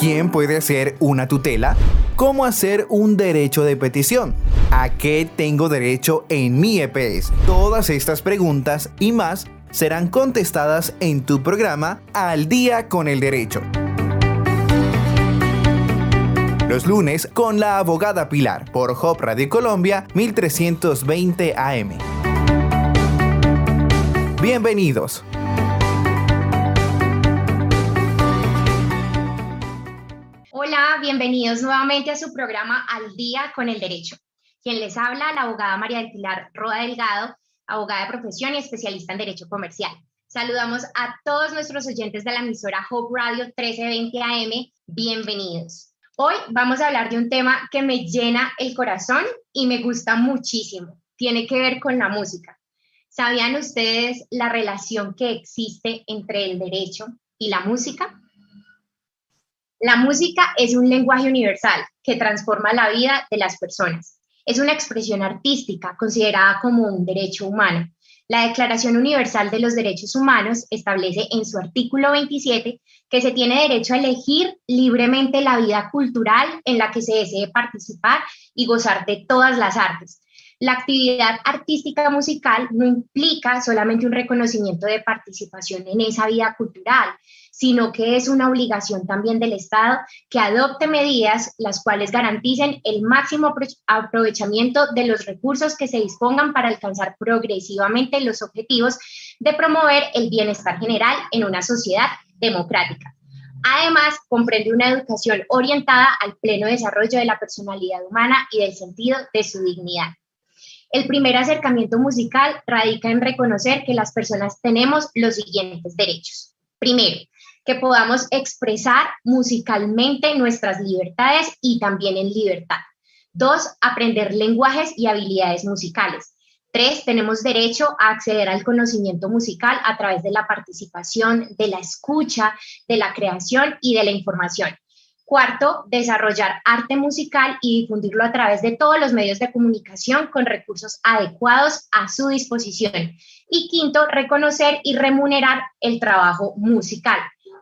¿Quién puede hacer una tutela? ¿Cómo hacer un derecho de petición? ¿A qué tengo derecho en mi EPS? Todas estas preguntas y más serán contestadas en tu programa Al día con el derecho. Los lunes con la abogada Pilar por Hop Radio Colombia 1320 AM. Bienvenidos. Bienvenidos nuevamente a su programa Al día con el derecho. Quien les habla, la abogada María del Pilar Roda Delgado, abogada de profesión y especialista en derecho comercial. Saludamos a todos nuestros oyentes de la emisora Hope Radio 1320 AM. Bienvenidos. Hoy vamos a hablar de un tema que me llena el corazón y me gusta muchísimo. Tiene que ver con la música. ¿Sabían ustedes la relación que existe entre el derecho y la música? La música es un lenguaje universal que transforma la vida de las personas. Es una expresión artística considerada como un derecho humano. La Declaración Universal de los Derechos Humanos establece en su artículo 27 que se tiene derecho a elegir libremente la vida cultural en la que se desee participar y gozar de todas las artes. La actividad artística musical no implica solamente un reconocimiento de participación en esa vida cultural, sino que es una obligación también del Estado que adopte medidas las cuales garanticen el máximo aprovechamiento de los recursos que se dispongan para alcanzar progresivamente los objetivos de promover el bienestar general en una sociedad democrática. Además, comprende una educación orientada al pleno desarrollo de la personalidad humana y del sentido de su dignidad. El primer acercamiento musical radica en reconocer que las personas tenemos los siguientes derechos. Primero, que podamos expresar musicalmente nuestras libertades y también en libertad. Dos, aprender lenguajes y habilidades musicales. Tres, tenemos derecho a acceder al conocimiento musical a través de la participación, de la escucha, de la creación y de la información. Cuarto, desarrollar arte musical y difundirlo a través de todos los medios de comunicación con recursos adecuados a su disposición. Y quinto, reconocer y remunerar el trabajo musical.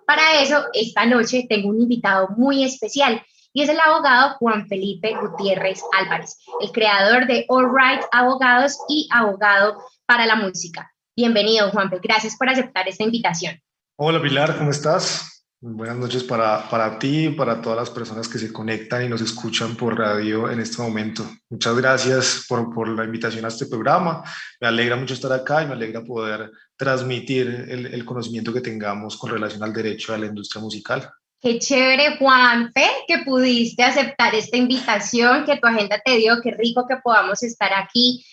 Para eso, esta noche tengo un invitado muy especial y es el abogado Juan Felipe Gutiérrez Álvarez, el creador de All Right Abogados y abogado para la música. Bienvenido, Juanpe. Gracias por aceptar esta invitación. Hola, Pilar, ¿cómo estás? Buenas noches para, para ti y para todas las personas que se conectan y nos escuchan por radio en este momento. Muchas gracias por, por la invitación a este programa. Me alegra mucho estar acá y me alegra poder transmitir el, el conocimiento que tengamos con relación al derecho a la industria musical. Qué chévere, Juanpe, que pudiste aceptar esta invitación, que tu agenda te dio, qué rico que podamos estar aquí.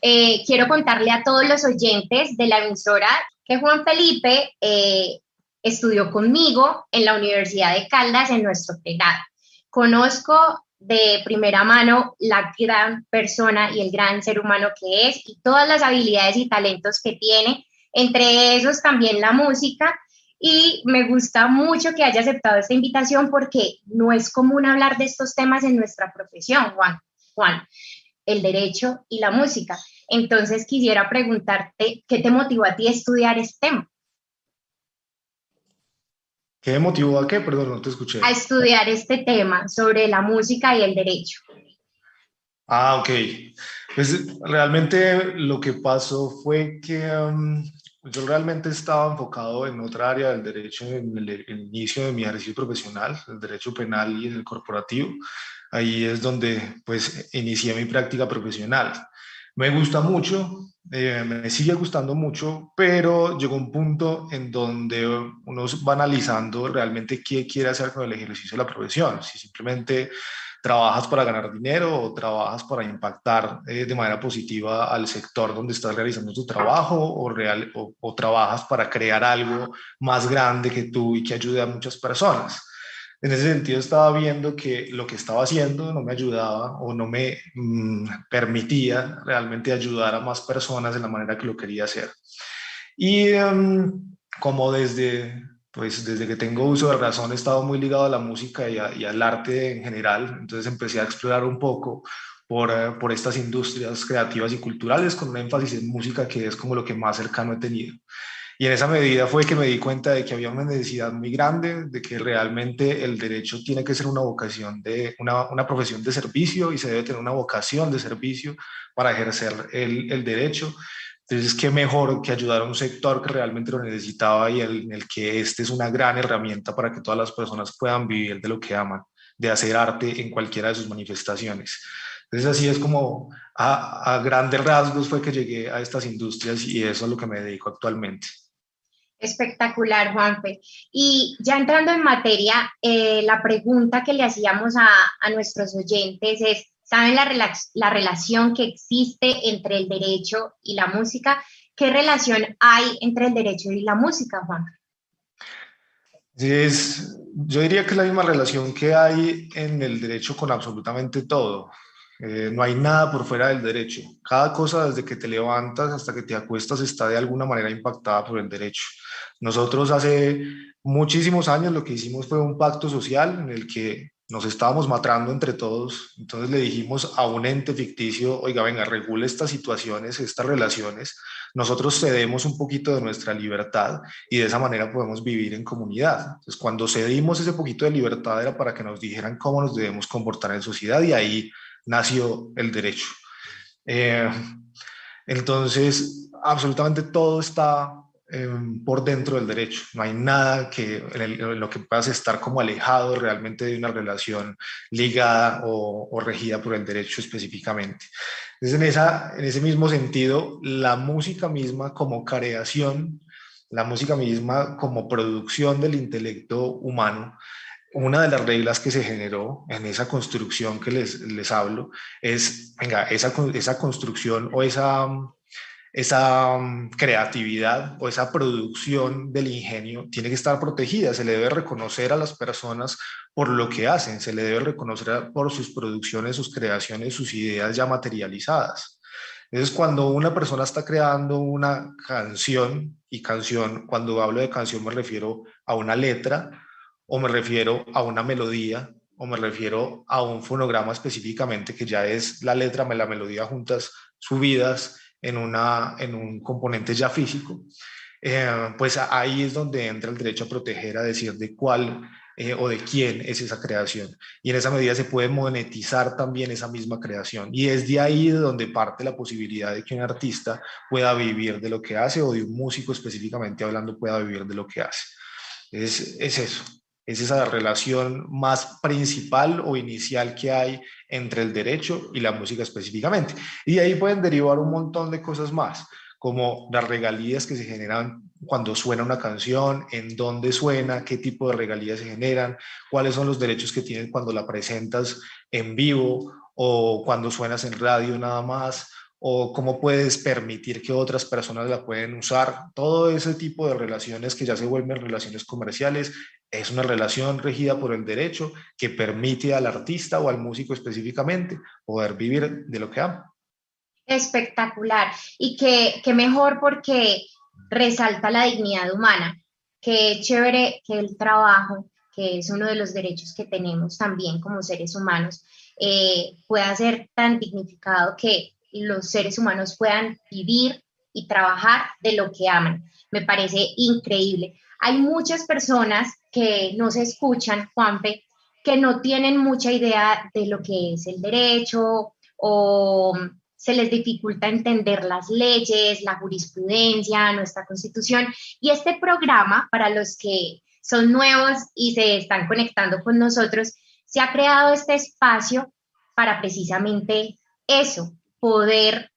Eh, quiero contarle a todos los oyentes de la emisora que Juan Felipe eh, estudió conmigo en la Universidad de Caldas en nuestro pregrado. Conozco de primera mano la gran persona y el gran ser humano que es y todas las habilidades y talentos que tiene, entre esos también la música. Y me gusta mucho que haya aceptado esta invitación porque no es común hablar de estos temas en nuestra profesión, Juan. Juan, el derecho y la música. Entonces quisiera preguntarte, ¿qué te motivó a ti a estudiar este tema? ¿Qué motivó a qué? Perdón, no te escuché. A estudiar este tema sobre la música y el derecho. Ah, ok. Pues realmente lo que pasó fue que um, yo realmente estaba enfocado en otra área del derecho en el, inicio de mi ejercicio profesional, el derecho penal y el corporativo. Ahí es donde pues inicié mi práctica profesional. Me gusta mucho, eh, me sigue gustando mucho, pero llegó un punto en donde uno va analizando realmente qué quiere hacer con el ejercicio de la profesión. Si simplemente trabajas para ganar dinero o trabajas para impactar eh, de manera positiva al sector donde estás realizando tu trabajo o, real, o trabajas para crear algo más grande que tú y que ayude a muchas personas en ese sentido estaba viendo que lo que estaba haciendo no me ayudaba o no me mm, permitía realmente ayudar a más personas de la manera que lo quería hacer. Y em, como desde, pues desde que tengo uso de razón he estado muy ligado a la música y, al arte en general, entonces empecé a explorar un poco por, eh, por estas industrias creativas y culturales con un énfasis en música que es como lo que más cercano he tenido. Y en esa medida fue que me di cuenta de que había una necesidad muy grande, de que realmente el derecho tiene que ser una vocación de una, una profesión de servicio y se debe tener una vocación de servicio para ejercer el, el derecho. Entonces, qué mejor que ayudar a un sector que realmente lo necesitaba y el, en el que este es una gran herramienta para que todas las personas puedan vivir de lo que aman, de hacer arte en cualquiera de sus manifestaciones. Entonces así es como a, a, grandes rasgos fue que llegué a estas industrias y eso es lo que me dedico actualmente. Espectacular, Juanfe. Y ya entrando en materia, eh, la pregunta que le hacíamos a, a nuestros oyentes es, ¿saben la, la, relación que existe entre el derecho y la música? ¿Qué relación hay entre el derecho y la música, Juan? Es, yo diría que es la misma relación que hay en el derecho con absolutamente todo. Eh, no hay nada por fuera del derecho. Cada cosa desde que te levantas hasta que te acuestas está de alguna manera impactada por el derecho. Nosotros hace muchísimos años lo que hicimos fue un pacto social en el que nos estábamos matando entre todos. Entonces le dijimos a un ente ficticio, oiga, venga, regule estas situaciones, estas relaciones. Nosotros cedemos un poquito de nuestra libertad y de esa manera podemos vivir en comunidad. Entonces cuando cedimos ese poquito de libertad era para que nos dijeran cómo nos debemos comportar en sociedad y ahí nació el derecho. Eh, entonces, absolutamente todo está eh, por dentro del derecho. No hay nada que, en, lo que puedas estar como alejado realmente de una relación ligada o, o regida por el derecho específicamente. Entonces, en, esa, en ese mismo sentido, la música misma como creación, la música misma como producción del intelecto humano, una de las reglas que se generó en esa construcción que les, les hablo es, venga, esa, esa construcción o esa, esa um, creatividad o esa producción del ingenio tiene que estar protegida, se le debe reconocer a las personas por lo que hacen, se le debe reconocer por sus producciones, sus creaciones, sus ideas ya materializadas. Entonces, cuando una persona está creando una canción, y canción, cuando hablo de canción me refiero a una letra, o me refiero a una melodía, o me refiero a un fonograma específicamente que ya es la letra la melodía juntas subidas en, una, en un componente ya físico, eh, pues ahí es donde entra el derecho a proteger, a decir de cuál eh, o de quién es esa creación. Y en esa medida se puede monetizar también esa misma creación. Y es de ahí de donde parte la posibilidad de que un artista pueda vivir de lo que hace o de un músico específicamente hablando pueda vivir de lo que hace. Es, es eso. Es esa relación más principal o inicial que hay entre el derecho y la música específicamente. Y de ahí pueden derivar un montón de cosas más, como las regalías que se generan cuando suena una canción, en dónde suena, qué tipo de regalías se generan, cuáles son los derechos que tienes cuando la presentas en vivo o cuando suenas en radio nada más, o cómo puedes permitir que otras personas la pueden usar. Todo ese tipo de relaciones que ya se vuelven relaciones comerciales es una relación regida por el derecho que permite al artista o al músico específicamente poder vivir de lo que ama. Espectacular. Y que, que mejor porque resalta la dignidad humana. Qué chévere que el trabajo, que es uno de los derechos que tenemos también como seres humanos, eh, pueda ser tan dignificado que los seres humanos puedan vivir y trabajar de lo que aman. Me parece increíble. Hay muchas personas que no se escuchan, Juanpe, que no tienen mucha idea de lo que es el derecho o se les dificulta entender las leyes, la jurisprudencia, nuestra constitución. Y este programa, para los que son nuevos y se están conectando con nosotros, se ha creado este espacio para precisamente eso, poder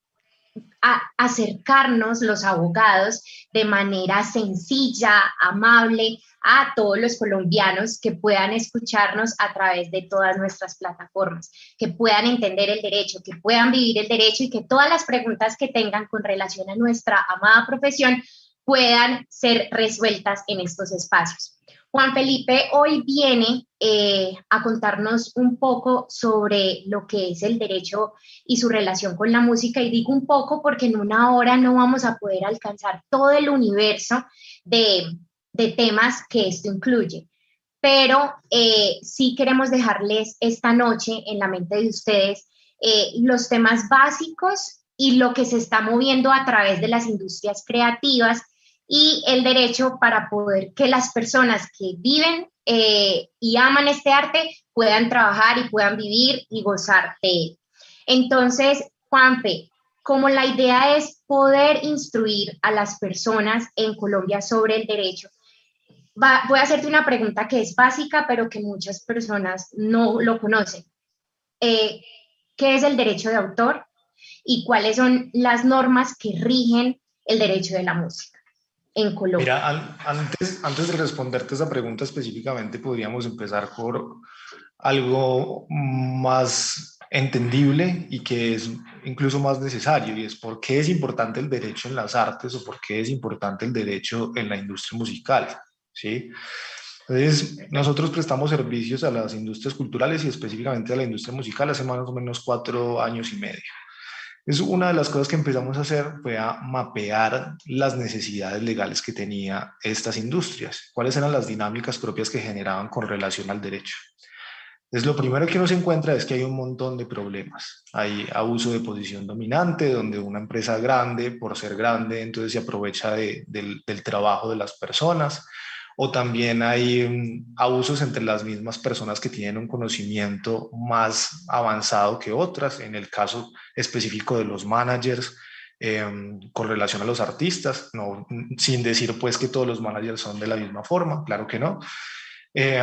acercarnos los abogados de manera sencilla, amable a todos los colombianos que puedan escucharnos a través de todas nuestras plataformas, que puedan entender el derecho, que puedan vivir el derecho y que todas las preguntas que tengan con relación a nuestra amada profesión puedan ser resueltas en estos espacios. Juan Felipe hoy viene eh, a contarnos un poco sobre lo que es el derecho y su relación con la música. Y digo un poco porque en una hora no vamos a poder alcanzar todo el universo de, temas que esto incluye. Pero eh, sí queremos dejarles esta noche en la mente de ustedes eh, los temas básicos y lo que se está moviendo a través de las industrias creativas y el derecho para poder que las personas que viven eh, y aman este arte puedan trabajar y puedan vivir y gozar de él. Entonces, Juanpe, como la idea es poder instruir a las personas en Colombia sobre el derecho, voy a hacerte una pregunta que es básica, pero que muchas personas no lo conocen. Eh, ¿Qué es el derecho de autor y cuáles son las normas que rigen el derecho de la música en Colombia? Mira, antes, antes de responderte esa pregunta específicamente, podríamos empezar por algo más entendible y que es incluso más necesario, y es por qué es importante el derecho en las artes o por qué es importante el derecho en la industria musical. ¿sí? Entonces, nosotros prestamos servicios a las industrias culturales y específicamente a la industria musical hace más o menos cuatro años y medio. Es una de las cosas que empezamos a hacer fue a mapear las necesidades legales que tenía estas industrias, cuáles eran las dinámicas propias que generaban con relación al derecho. Entonces, lo primero que uno se encuentra es que hay un montón de problemas. Hay abuso de posición dominante, donde una empresa grande, por ser grande, entonces se aprovecha del, del, trabajo de las personas. O también hay abusos entre las mismas personas que tienen un conocimiento más avanzado que otras. En el caso específico de los managers, em, con relación a los artistas, no, sin decir pues que todos los managers son de la misma forma, claro que no. Eh,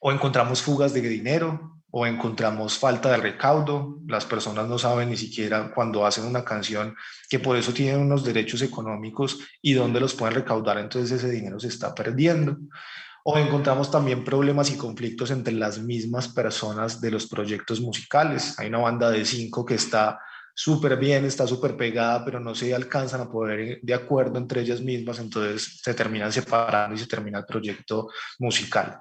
o encontramos fugas de dinero o encontramos falta de recaudo. Las personas no saben ni siquiera cuando hacen una canción que por eso tienen unos derechos económicos y dónde los pueden recaudar, entonces ese dinero se está perdiendo. O encontramos también problemas y conflictos entre las mismas personas de los proyectos musicales. Hay una banda de cinco que está súper bien, está súper pegada, pero no se alcanzan a poder de acuerdo entre ellas mismas, entonces se terminan separando y se termina el proyecto musical.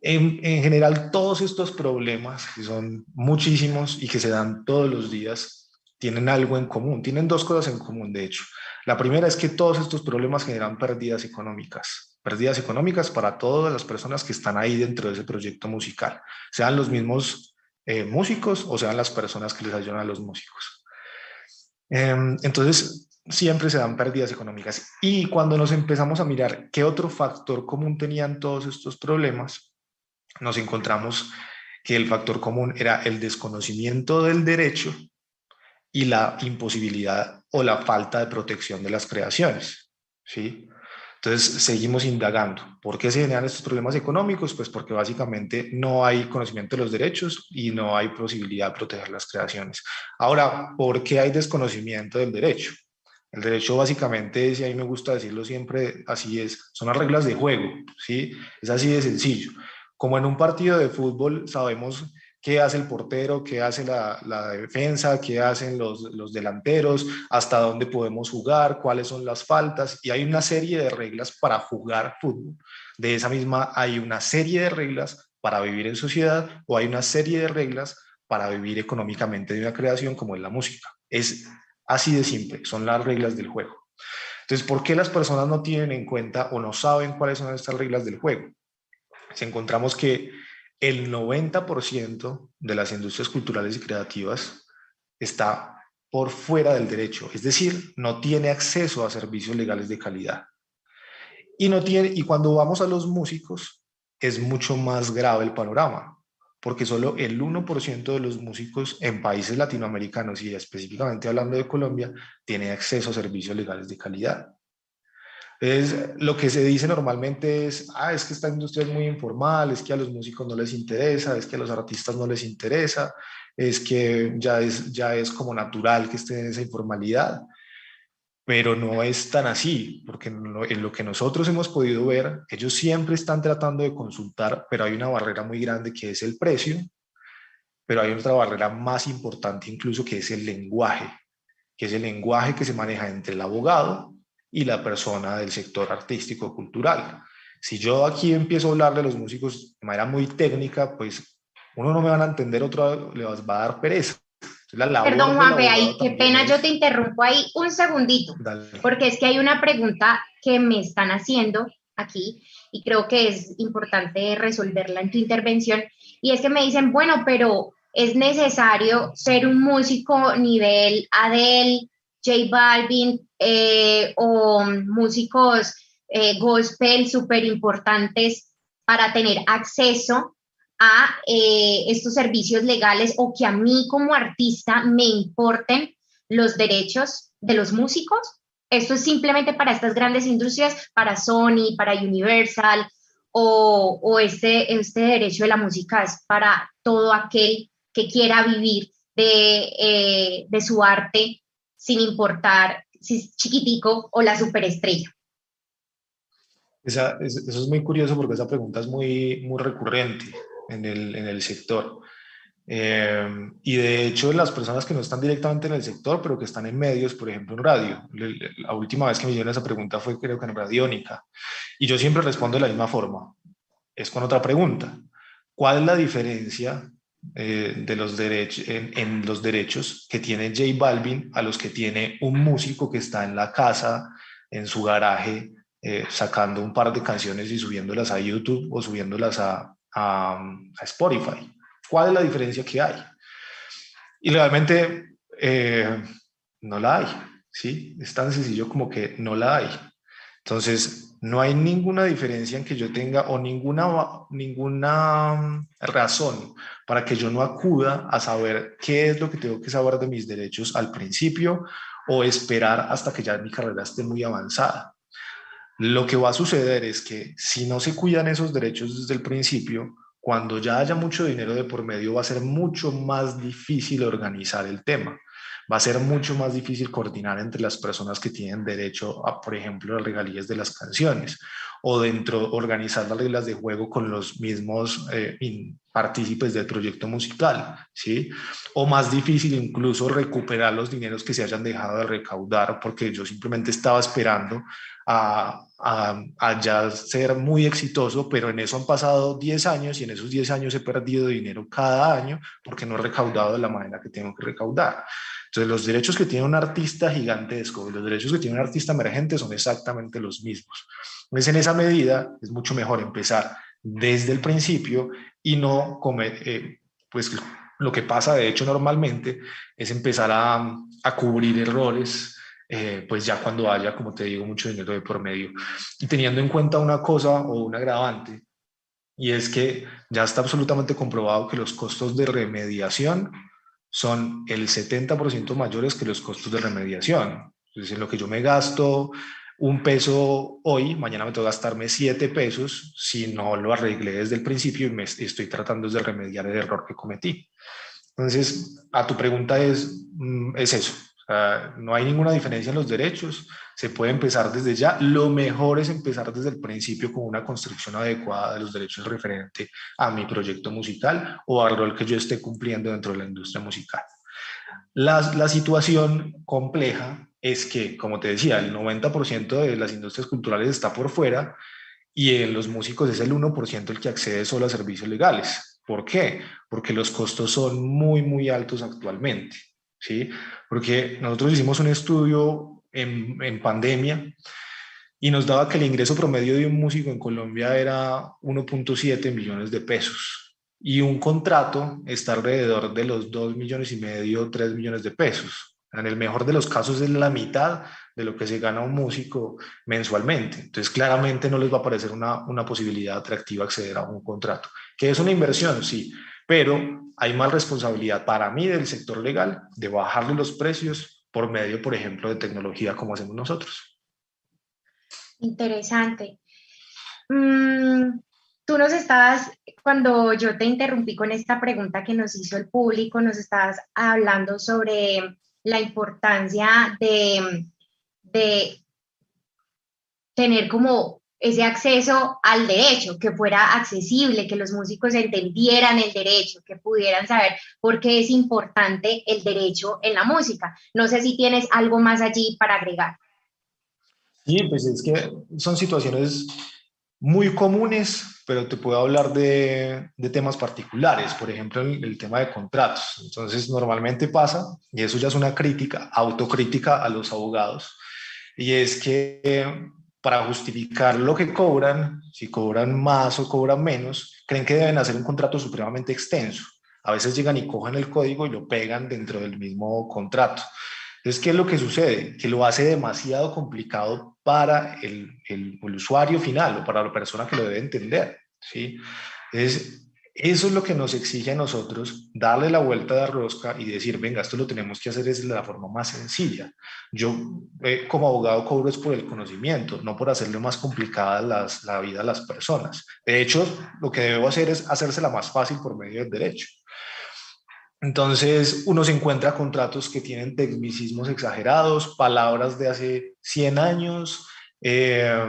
En, general, todos estos problemas, que son muchísimos y que se dan todos los días, tienen algo en común, tienen dos cosas en común, de hecho. La primera es que todos estos problemas generan pérdidas económicas, pérdidas económicas para todas las personas que están ahí dentro de ese proyecto musical, sean los mismos eh, músicos o sean las personas que les ayudan a los músicos. Em, entonces, siempre se dan pérdidas económicas. Y cuando nos empezamos a mirar qué otro factor común tenían todos estos problemas, nos encontramos que el factor común era el desconocimiento del derecho y la imposibilidad o la falta de protección de las creaciones. ¿sí? Entonces, seguimos indagando. ¿Por qué se generan estos problemas económicos? Pues porque básicamente no hay conocimiento de los derechos y no hay posibilidad de proteger las creaciones. Ahora, ¿por qué hay desconocimiento del derecho? El derecho básicamente y a mí me gusta decirlo siempre, así es, son las reglas de juego, ¿sí? Es así de sencillo. Como en un partido de fútbol sabemos qué hace el portero, qué hace la, defensa, qué hacen los, los, delanteros, hasta dónde podemos jugar, cuáles son las faltas, y hay una serie de reglas para jugar fútbol. De esa misma hay una serie de reglas para vivir en sociedad o hay una serie de reglas para vivir económicamente de una creación como es la música. Es así de simple, son las reglas del juego. Entonces, ¿por qué las personas no tienen en cuenta o no saben cuáles son estas reglas del juego? Si encontramos que el 90% de las industrias culturales y creativas está por fuera del derecho, es decir, no tiene acceso a servicios legales de calidad. Y, no tiene, y cuando vamos a los músicos, es mucho más grave el panorama, porque solo el 1% de los músicos en países latinoamericanos y específicamente hablando de Colombia, tiene acceso a servicios legales de calidad. Es, lo que se dice normalmente es, ah, es que esta industria es muy informal, es que a los músicos no les interesa, es que a los artistas no les interesa, es que ya es, ya es como natural que esté en esa informalidad, pero no es tan así, porque en lo, en lo que nosotros hemos podido ver, ellos siempre están tratando de consultar, pero hay una barrera muy grande que es el precio, pero hay otra barrera más importante incluso que es el lenguaje, que es el lenguaje que se maneja entre el abogado y la persona del sector artístico cultural. Si yo aquí empiezo a hablar de los músicos de manera muy técnica, pues uno no me van a entender, otro le va a dar pereza. Perdón, Juanpe, ahí, qué pena, yo te interrumpo ahí un segundito, porque es que hay una pregunta que me están haciendo aquí y creo que es importante resolverla en tu intervención, y es que me dicen, bueno, pero es necesario ser un músico nivel Adele, J Balvin eh, o músicos eh, gospel súper importantes para tener acceso a eh, estos servicios legales o que a mí como artista me importen los derechos de los músicos. Esto es simplemente para estas grandes industrias, para Sony, para Universal, o, este, este derecho de la música es para todo aquel que quiera vivir de, eh, de su arte sin importar si es chiquitico o la superestrella. eso es muy curioso porque esa pregunta es muy, muy recurrente en el, en el sector. Eh, y de hecho, las personas que no están directamente en el sector, pero que están en medios, por ejemplo, en radio. La última vez que me hicieron esa pregunta fue, creo que en Radiónica. Y yo siempre respondo de la misma forma. Es con otra pregunta. ¿Cuál es la diferencia eh, de los derechos, en, los derechos que tiene J Balvin a los que tiene un músico que está en la casa, en su garaje, eh, sacando un par de canciones y subiéndolas a YouTube o subiéndolas a, a, Spotify. ¿Cuál es la diferencia que hay? Y realmente eh, no la hay, ¿sí? Es tan sencillo como que no la hay. Entonces, no hay ninguna diferencia en que yo tenga o ninguna, ninguna mm, razón para que yo no acuda a saber qué es lo que tengo que saber de mis derechos al principio o esperar hasta que ya mi carrera esté muy avanzada. Lo que va a suceder es que si no se cuidan esos derechos desde el principio, cuando ya haya mucho dinero de por medio va a ser mucho más difícil organizar el tema. Va a ser mucho más difícil coordinar entre las personas que tienen derecho a, por ejemplo, las regalías de las canciones o dentro organizar las reglas de juego con los mismos eh, partícipes del proyecto musical, ¿sí? O más difícil incluso recuperar los dineros que se hayan dejado de recaudar porque yo simplemente estaba esperando a, a, ya ser muy exitoso, pero en eso han pasado 10 años y en esos 10 años he perdido dinero cada año porque no he recaudado de la manera que tengo que recaudar. Entonces, los derechos que tiene un artista gigantesco y los derechos que tiene un artista emergente son exactamente los mismos. Entonces, en esa medida, es mucho mejor empezar desde el principio y no comer, eh, pues lo que pasa de hecho normalmente es empezar a, a cubrir errores eh, pues ya cuando haya, como te digo, mucho dinero de por medio. Y teniendo en cuenta una cosa o un agravante, y es que ya está absolutamente comprobado que los costos de remediación son el 70% mayores que los costos de remediación. Es decir, lo que yo me gasto un peso hoy, mañana me tengo que gastarme siete pesos si no lo arreglé desde el principio y me estoy tratando de remediar el error que cometí. Entonces, a tu pregunta es, mm, es eso, no hay ninguna diferencia en los derechos, se puede empezar desde ya. Lo mejor es empezar desde el principio con una construcción adecuada de los derechos referente a mi proyecto musical o al rol que yo esté cumpliendo dentro de la industria musical. La, la situación compleja es que, como te decía, el 90% de las industrias culturales está por fuera y en los músicos es el 1% el que accede solo a servicios legales. ¿Por qué? Porque los costos son muy, muy altos actualmente. ¿sí? Porque nosotros hicimos un estudio en, pandemia y nos daba que el ingreso promedio de un músico en Colombia era 1.7 millones de pesos y un contrato está alrededor de los 2 millones y medio, 3 millones de pesos. En el mejor de los casos es la mitad de lo que se gana un músico mensualmente. Entonces, claramente no les va a parecer una, una posibilidad atractiva acceder a un contrato. ¿Que es una inversión? Sí, pero hay más responsabilidad para mí del sector legal de bajarle los precios por medio, por ejemplo, de tecnología como hacemos nosotros. Interesante. Mm, tú nos estabas, cuando yo te interrumpí con esta pregunta que nos hizo el público, nos estabas hablando sobre la importancia de, de tener como ese acceso al derecho, que fuera accesible, que los músicos entendieran el derecho, que pudieran saber por qué es importante el derecho en la música. No sé si tienes algo más allí para agregar. Sí, pues es que son situaciones muy comunes, pero te puedo hablar de, de temas particulares, por ejemplo, el, el, tema de contratos. Entonces, normalmente pasa, y eso ya es una crítica, autocrítica a los abogados, y es que para justificar lo que cobran, si cobran más o cobran menos, creen que deben hacer un contrato supremamente extenso. A veces llegan y cogen el código y lo pegan dentro del mismo contrato. Entonces, ¿qué es lo que sucede? Que lo hace demasiado complicado para el, el, usuario final o para la persona que lo debe entender. ¿sí? Es, eso es lo que nos exige a nosotros, darle la vuelta de rosca y decir, venga, esto lo tenemos que hacer de la forma más sencilla. Yo eh, como abogado cobro es por el conocimiento, no por hacerle más complicada las, la vida a las personas. De hecho, lo que debo hacer es hacérsela más fácil por medio del derecho. Entonces, uno se encuentra contratos que tienen tecnicismos exagerados, palabras de hace 100 años, eh,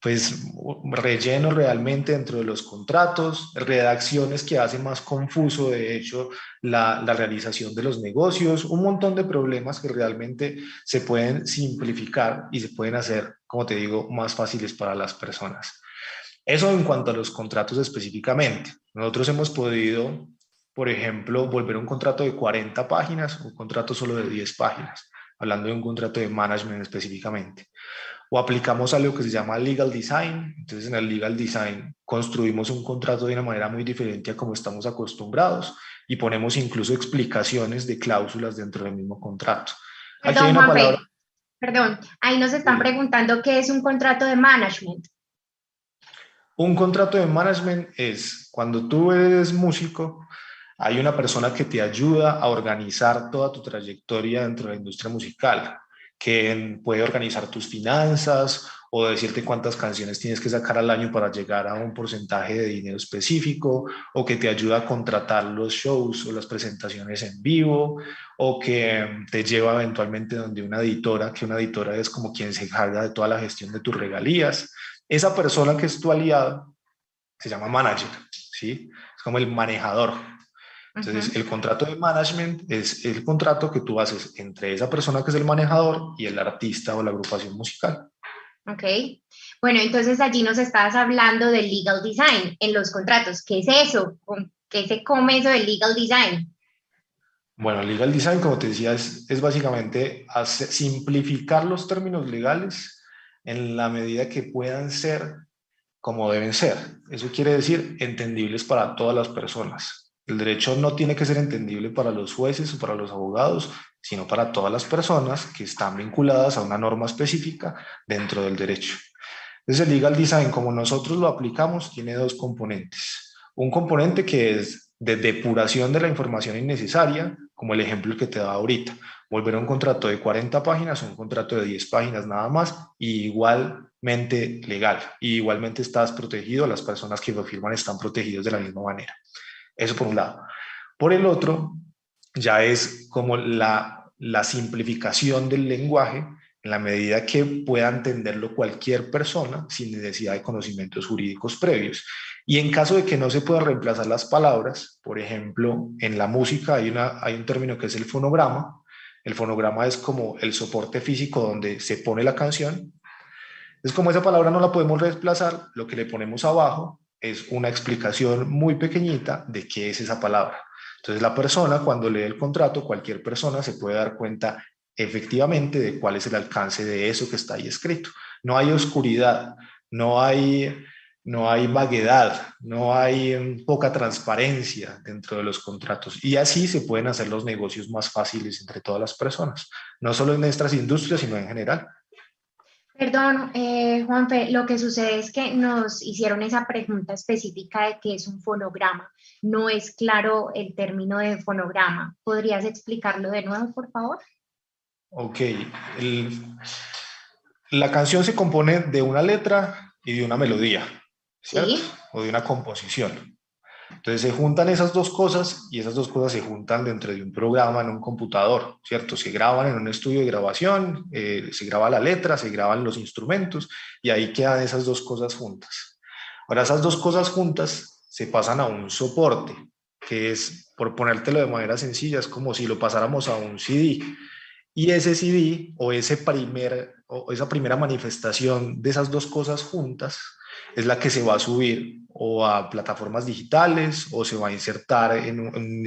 pues relleno realmente dentro de los contratos, redacciones que hacen más confuso, de hecho, la, realización de los negocios, un montón de problemas que realmente se pueden simplificar y se pueden hacer, como te digo, más fáciles para las personas. Eso en cuanto a los contratos específicamente. Nosotros hemos podido, por ejemplo, volver un contrato de 40 páginas, un contrato solo de 10 páginas, hablando de un contrato de management específicamente o aplicamos algo que se llama legal design. Entonces, en el legal design construimos un contrato de una manera muy diferente a como estamos acostumbrados y ponemos incluso explicaciones de cláusulas dentro del mismo contrato. Perdón, palabra... perdón, ahí nos están preguntando qué es un contrato de management. Un contrato de management es cuando tú eres músico, hay una persona que te ayuda a organizar toda tu trayectoria dentro de la industria musical que puede organizar tus finanzas o decirte cuántas canciones tienes que sacar al año para llegar a un porcentaje de dinero específico, o que te ayuda a contratar los shows o las presentaciones en vivo, o que te lleva eventualmente donde una editora, que una editora es como quien se encarga de toda la gestión de tus regalías. Esa persona que es tu aliado se llama manager, ¿sí? Es como el manejador entonces, el contrato de management es el contrato que tú haces entre esa persona que es el manejador y el artista o la agrupación musical. Ok. Bueno, entonces allí nos estabas hablando del legal design en los contratos. ¿Qué es eso? ¿Qué se come eso del legal design? Bueno, legal design, como te decía, es, es básicamente simplificar los términos legales en la medida que puedan ser como deben ser. Eso quiere decir entendibles para todas las personas. El derecho no tiene que ser entendible para los jueces o para los abogados, sino para todas las personas que están vinculadas a una norma específica dentro del derecho. Entonces, el legal design, como nosotros lo aplicamos, tiene dos componentes. Un componente que es de depuración de la información innecesaria, como el ejemplo que te da ahorita. Volver a un contrato de 40 páginas un contrato de 10 páginas nada más, igualmente legal. Y igualmente estás protegido, las personas que lo firman están protegidos de la misma manera. Eso por un lado. Por el otro, ya es como la, simplificación del lenguaje en la medida que pueda entenderlo cualquier persona sin necesidad de conocimientos jurídicos previos. Y en caso de que no se puedan reemplazar las palabras, por ejemplo, en la música hay, una, hay un término que es el fonograma. El fonograma es como el soporte físico donde se pone la canción. Es como esa palabra no la podemos reemplazar, lo que le ponemos abajo es una explicación muy pequeñita de qué es esa palabra. Entonces la persona cuando lee el contrato, cualquier persona se puede dar cuenta efectivamente de cuál es el alcance de eso que está ahí escrito. No hay oscuridad, no hay, no hay vaguedad, no hay mm, poca transparencia dentro de los contratos. Y así se pueden hacer los negocios más fáciles entre todas las personas, no solo en nuestras industrias, sino en general. Perdón, eh, Juanfe, lo que sucede es que nos hicieron esa pregunta específica de qué es un fonograma. No es claro el término de fonograma. ¿Podrías explicarlo de nuevo, por favor? Ok. la canción se compone de una letra y de una melodía, ¿cierto? ¿Sí? O de una composición. Entonces se juntan esas dos cosas y esas dos cosas se juntan dentro de un programa en un computador, ¿cierto? Se graban en un estudio de grabación, eh, se graba la letra, se graban los instrumentos y ahí quedan esas dos cosas juntas. Ahora esas dos cosas juntas se pasan a un soporte, que es, por ponértelo de manera sencilla, es como si lo pasáramos a un CD. Y ese CD o, ese primer, o esa primera manifestación de esas dos cosas juntas es la que se va a subir o a plataformas digitales o se va a insertar en un,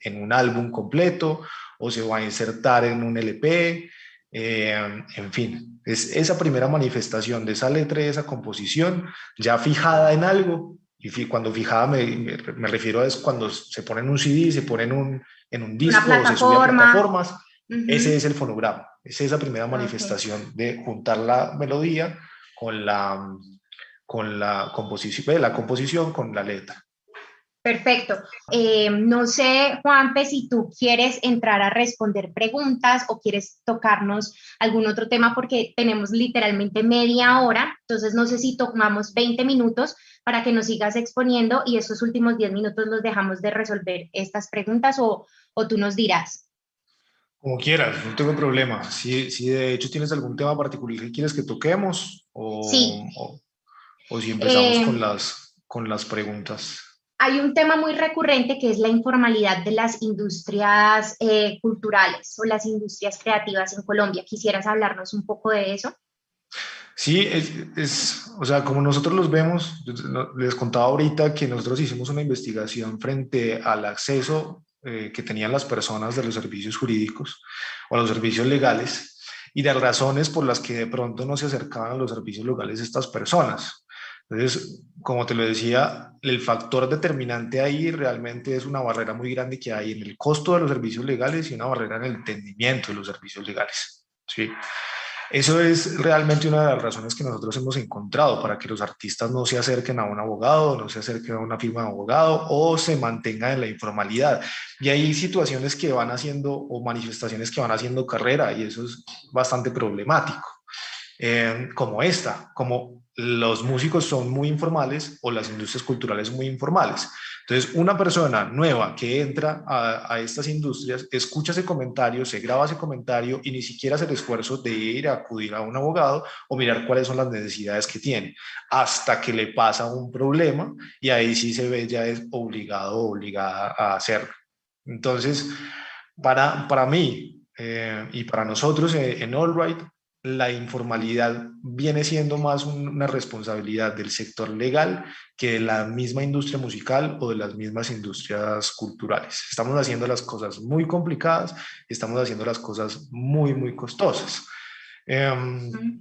en, un álbum completo o se va a insertar en un LP, eh, en fin, es esa primera manifestación de esa letra y esa composición ya fijada en algo, y cuando fijada me, me, refiero a es cuando se pone en un CD, se pone en un, en un disco o se sube a plataformas, Ese es el fonograma, es esa primera manifestación de juntar la melodía con la, con la composición, la composición con la letra. Perfecto. Eh, no sé, Juanpe, si tú quieres entrar a responder preguntas o quieres tocarnos algún otro tema porque tenemos literalmente media hora, entonces no sé si tomamos 20 minutos para que nos sigas exponiendo y estos últimos 10 minutos los dejamos de resolver estas preguntas o, o tú nos dirás. Como quieras, no tengo problema. Si, si de hecho tienes algún tema particular que quieres que toquemos o, o, si empezamos eh, con, las, con las preguntas hay un tema muy recurrente que es la informalidad de las industrias eh, culturales o las industrias creativas en Colombia. ¿Quisieras hablarnos un poco de eso? Sí, es, o sea, como nosotros los vemos, les contaba ahorita que nosotros hicimos una investigación frente al acceso eh, que tenían las personas de los servicios jurídicos o a los servicios legales y de razones por las que de pronto no se acercaban a los servicios legales estas personas. Entonces, como te lo decía, el factor determinante ahí realmente es una barrera muy grande que hay en el costo de los servicios legales y una barrera en el entendimiento de los servicios legales. ¿sí? Eso es realmente una de las razones que nosotros hemos encontrado para que los artistas no se acerquen a un abogado, no se acerquen a una firma de abogado o se mantengan en la informalidad. Y hay situaciones que van haciendo o manifestaciones que van haciendo carrera y eso es bastante problemático. Eh, como esta, como los músicos son muy informales o las industrias culturales muy informales. Entonces, una persona nueva que entra a, estas industrias, escucha ese comentario, se graba ese comentario y ni siquiera hace el esfuerzo de ir a acudir a un abogado o mirar cuáles son las necesidades que tiene, hasta que le pasa un problema y ahí sí se ve ya es obligado o obligada a hacerlo. Entonces, para, para mí eh, y para nosotros eh, en All Right, la informalidad viene siendo más una responsabilidad del sector legal que de la misma industria musical o de las mismas industrias culturales. Estamos haciendo las cosas muy complicadas, estamos haciendo las cosas muy, muy costosas. Em,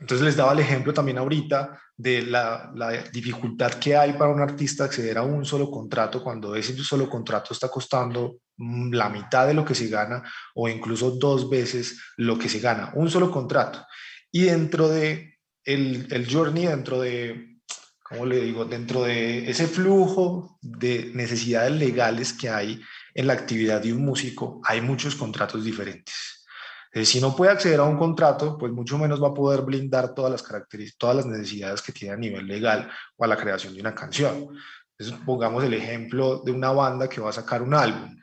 entonces les daba el ejemplo también ahorita de la, dificultad que hay para un artista acceder a un solo contrato cuando ese solo contrato está costando mm, la mitad de lo que se gana o incluso dos veces lo que se gana, un solo contrato. Y dentro de el, el journey, dentro de, ¿cómo le digo? Dentro de ese flujo de necesidades legales que hay en la actividad de un músico, hay muchos contratos diferentes. Eh, si no puede acceder a un contrato, pues mucho menos va a poder blindar todas las características, todas las necesidades que tiene a nivel legal o a la creación de una canción. Entonces, pongamos el ejemplo de una banda que va a sacar un álbum.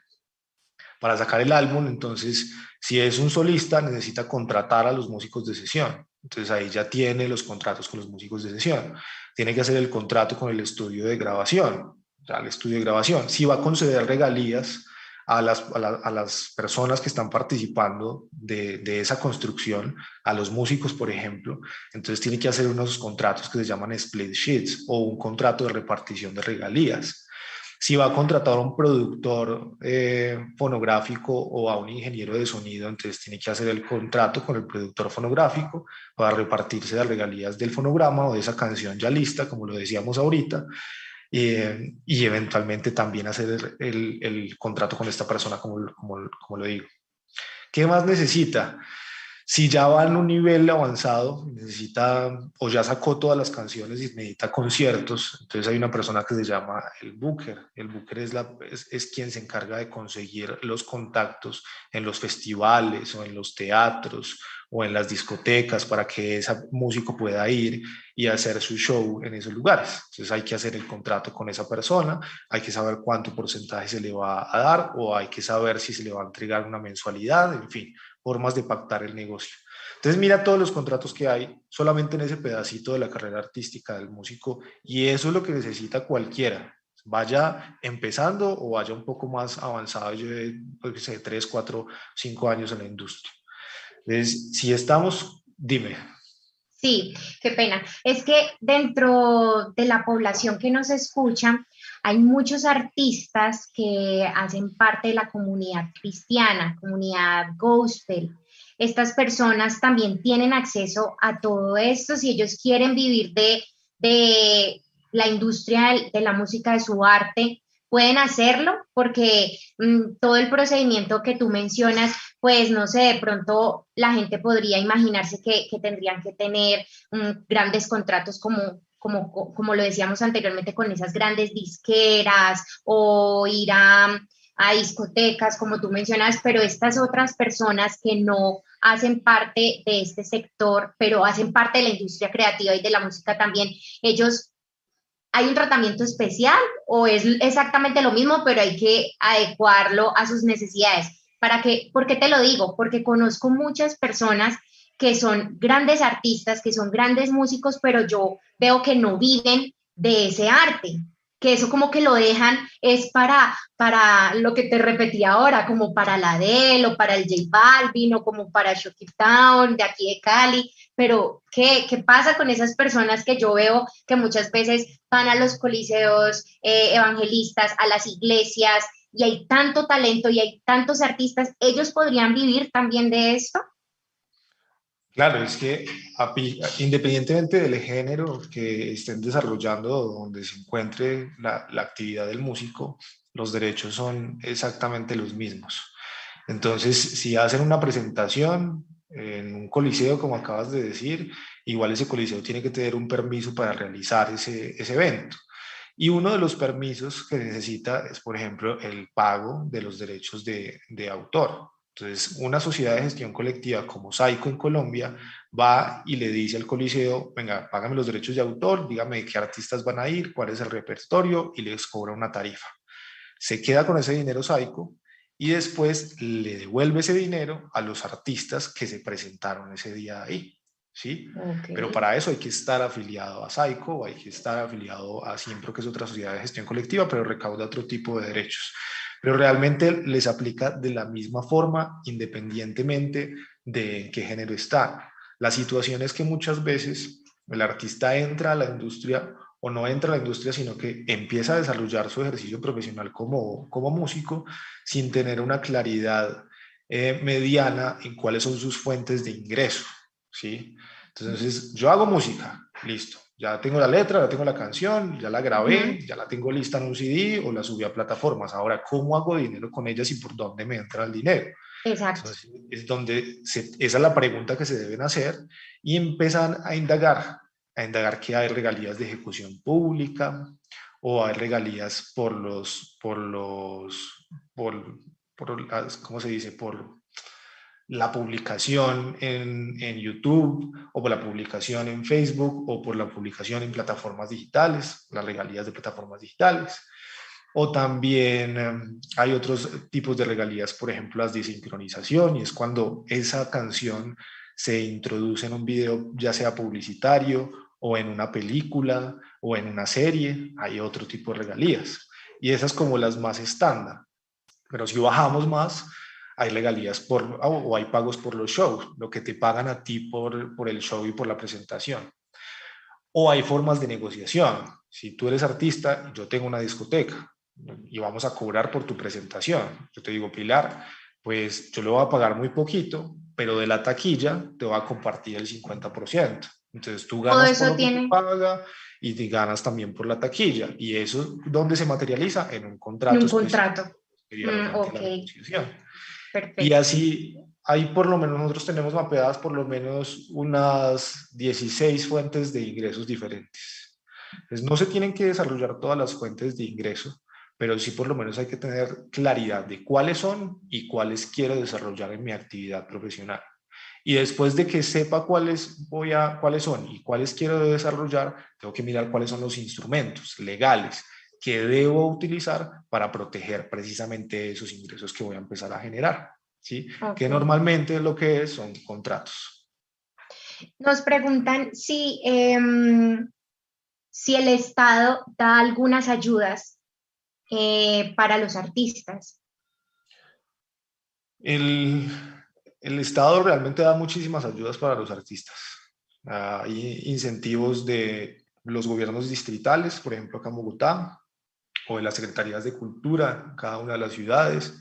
Para sacar el álbum, entonces, si es un solista, necesita contratar a los músicos de sesión. Entonces ahí ya tiene los contratos con los músicos de sesión. Tiene que hacer el contrato con el estudio de grabación, el estudio de grabación. Si va a conceder regalías, a las, a, las personas que están participando de, de, esa construcción, a los músicos, por ejemplo. Entonces tiene que hacer unos contratos que se llaman split sheets o un contrato de repartición de regalías. Si va a contratar a un productor eh, fonográfico o a un ingeniero de sonido, entonces tiene que hacer el contrato con el productor fonográfico para repartirse las regalías del fonograma o de esa canción ya lista, como lo decíamos ahorita. Eh, y eventualmente también hacer el, el, contrato con esta persona, como, como, como, lo digo. ¿Qué más necesita? Si ya va en un nivel avanzado, necesita o ya sacó todas las canciones y necesita conciertos, entonces hay una persona que se llama el booker. El booker es, la, es, es quien se encarga de conseguir los contactos en los festivales o en los teatros o en las discotecas para que ese músico pueda ir y hacer su show en esos lugares. Entonces hay que hacer el contrato con esa persona, hay que saber cuánto porcentaje se le va a dar o hay que saber si se le va a entregar una mensualidad, en fin, formas de pactar el negocio. Entonces mira todos los contratos que hay solamente en ese pedacito de la carrera artística del músico y eso es lo que necesita cualquiera, vaya empezando o vaya un poco más avanzado, yo pues, sé, 3, 4, 5 años en la industria. Entonces, si estamos, dime. Sí, qué pena. Es que dentro de la población que nos escucha, hay muchos artistas que hacen parte de la comunidad cristiana, comunidad gospel. Estas personas también tienen acceso a todo esto si ellos quieren vivir de, de la industria de la música, de su arte, pueden hacerlo porque mm, todo el procedimiento que tú mencionas, pues no sé, de pronto la gente podría imaginarse que, tendrían que tener mm, grandes contratos como, como, como lo decíamos anteriormente con esas grandes disqueras o ir a, a discotecas, como tú mencionas, pero estas otras personas que no hacen parte de este sector, pero hacen parte de la industria creativa y de la música también, ellos ¿Hay un tratamiento especial o es exactamente lo mismo, pero hay que adecuarlo a sus necesidades? Para que, ¿Por qué te lo digo? Porque conozco muchas personas que son grandes artistas, que son grandes músicos, pero yo veo que no viven de ese arte que eso como que lo dejan es para, para lo que te repetí ahora, como para la Adele o para el J Balvin o como para Shocky Town de aquí de Cali, pero ¿qué, ¿qué, pasa con esas personas que yo veo que muchas veces van a los coliseos eh, evangelistas, a las iglesias y hay tanto talento y hay tantos artistas, ellos podrían vivir también de esto? Claro, es que independientemente del género que estén desarrollando donde se encuentre la, actividad del músico, los derechos son exactamente los mismos. Entonces, si hacen una presentación en un coliseo, como acabas de decir, igual ese coliseo tiene que tener un permiso para realizar ese, ese evento. Y uno de los permisos que necesita es, por ejemplo, el pago de los derechos de, de autor. Entonces, una sociedad de gestión colectiva como SAICO en Colombia va y le dice al coliseo, venga, págame los derechos de autor, dígame qué artistas van a ir, cuál es el repertorio y les cobra una tarifa. Se queda con ese dinero SAICO y después le devuelve ese dinero a los artistas que se presentaron ese día ahí. ¿sí? Pero para eso hay que estar afiliado a SAICO o hay que estar afiliado a Siempre, que es otra sociedad de gestión colectiva, pero recauda otro tipo de derechos pero realmente les aplica de la misma forma independientemente de qué género está. La situación es que muchas veces el artista entra a la industria o no entra a la industria, sino que empieza a desarrollar su ejercicio profesional como, como músico sin tener una claridad eh, mediana en cuáles son sus fuentes de ingreso. ¿sí? Entonces, yo hago música, listo. Ya tengo la letra, ya tengo la canción, ya la grabé, ya la tengo lista en un CD o la subí a plataformas. Ahora, ¿cómo hago dinero con ellas y por dónde me entra el dinero? Exacto. es donde esa es la pregunta que se deben hacer y empiezan a indagar, a indagar que hay regalías de ejecución pública o hay regalías por los, por los, por, por ¿cómo se dice? Por la publicación en, en, YouTube o por la publicación en Facebook o por la publicación en plataformas digitales, las regalías de plataformas digitales. O también em, hay otros tipos de regalías, por ejemplo, las de sincronización, y es cuando esa canción se introduce en un video, ya sea publicitario o en una película o en una serie, hay otro tipo de regalías. Y esas como las más estándar. Pero si bajamos más, hay regalías por, o hay pagos por los shows, lo que te pagan a ti por, por el show y por la presentación. O hay formas de negociación. Si tú eres artista, yo tengo una discoteca y vamos a cobrar por tu presentación. Yo te digo, Pilar, pues yo le voy a pagar muy poquito, pero de la taquilla te voy a compartir el 50%. Entonces tú ganas por lo que te paga y te ganas también por la taquilla. Y eso, ¿dónde se materializa? En un contrato. En un contrato. Mm, okay. Y así, ahí por lo menos nosotros tenemos mapeadas por lo menos unas 16 fuentes de ingresos diferentes. Entonces, no se tienen que desarrollar todas las fuentes de ingreso, pero sí por lo menos hay que tener claridad de cuáles son y cuáles quiero desarrollar en mi actividad profesional. Y después de que sepa cuáles, voy a, cuáles son y cuáles quiero desarrollar, tengo que mirar cuáles son los instrumentos legales que debo utilizar para proteger precisamente esos ingresos que voy a empezar a generar, ¿sí? Que normalmente lo que es son contratos. Nos preguntan si, em, si el Estado da algunas ayudas eh, para los artistas. El, el Estado realmente da muchísimas ayudas para los artistas. Hay incentivos de los gobiernos distritales, por ejemplo, acá en Bogotá, o de las secretarías de cultura cada una de las ciudades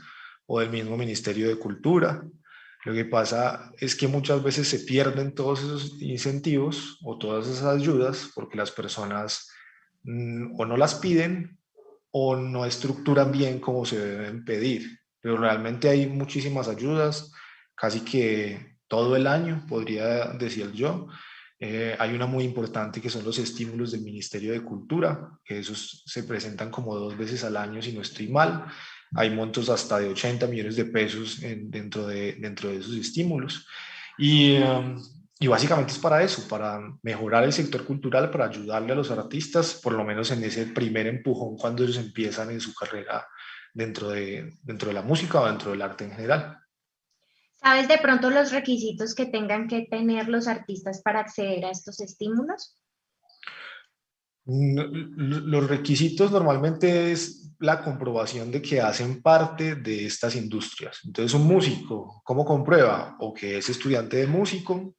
o del mismo Ministerio de Cultura. Lo que pasa es que muchas veces se pierden todos esos incentivos o todas esas ayudas porque las personas mm, o no las piden o no estructuran bien como se deben pedir. Pero realmente hay muchísimas ayudas, casi que todo el año, podría decir yo. Eh, hay una muy importante que son los estímulos del Ministerio de Cultura, que esos se presentan como dos veces al año, si no estoy mal. Hay montos hasta de 80 millones de pesos dentro, de, dentro de esos estímulos. Y, um, y básicamente es para eso, para mejorar el sector cultural, para ayudarle a los artistas, por lo menos en ese primer empujón cuando ellos empiezan en su carrera dentro de, dentro de la música o dentro del arte en general. ¿Sabes de pronto los requisitos que tengan que tener los artistas para acceder a estos estímulos? Los requisitos normalmente es la comprobación de que hacen parte de estas industrias. Entonces, un músico, ¿cómo comprueba? O que es estudiante de músico,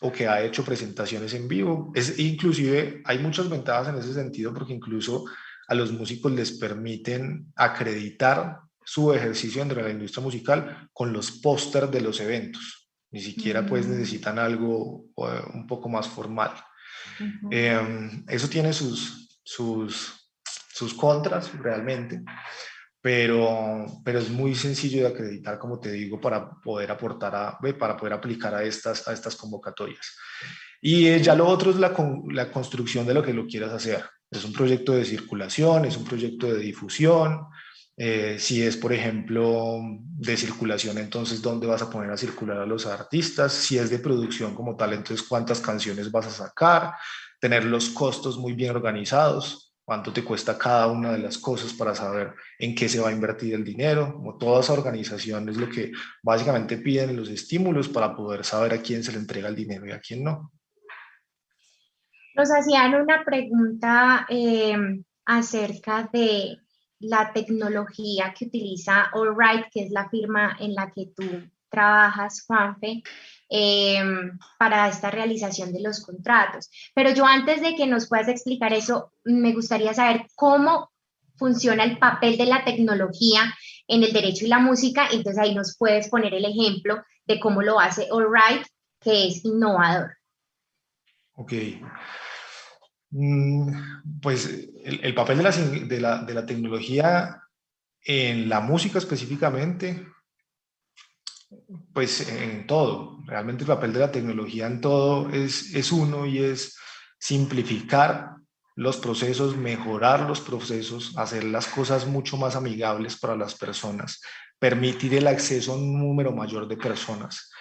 o que ha hecho presentaciones en vivo. Es, inclusive hay muchas ventajas en ese sentido porque incluso a los músicos les permiten acreditar su ejercicio dentro de la industria musical con los pósters de los eventos. Ni siquiera pues mm. necesitan algo eh, un poco más formal. Em, eso tiene sus, sus, sus contras realmente, pero, pero es muy sencillo de acreditar, como te digo, para poder aportar, a, para poder aplicar a estas, a estas convocatorias. Y eh, ya lo otro es la, la construcción de lo que lo quieras hacer. Es un proyecto de circulación, es un proyecto de difusión, eh, si es, por ejemplo, de circulación, entonces, ¿dónde vas a poner a circular a los artistas? Si es de producción como tal, entonces, ¿cuántas canciones vas a sacar? Tener los costos muy bien organizados, cuánto te cuesta cada una de las cosas para saber en qué se va a invertir el dinero. Como toda esa organización es lo que básicamente piden los estímulos para poder saber a quién se le entrega el dinero y a quién no. Nos hacían una pregunta eh, acerca de la tecnología que utiliza Allright, que es la firma en la que tú trabajas, Juanfe, em, para esta realización de los contratos. Pero yo antes de que nos puedas explicar eso, me gustaría saber cómo funciona el papel de la tecnología en el derecho y la música. Entonces ahí nos puedes poner el ejemplo de cómo lo hace Allright, que es innovador. Ok. Mm, pues el, papel de la, tecnología en la música específicamente, pues en todo. Realmente el papel de la tecnología en todo es, es uno y es simplificar los procesos, mejorar los procesos, hacer las cosas mucho más amigables para las personas, permitir el acceso a un número mayor de personas.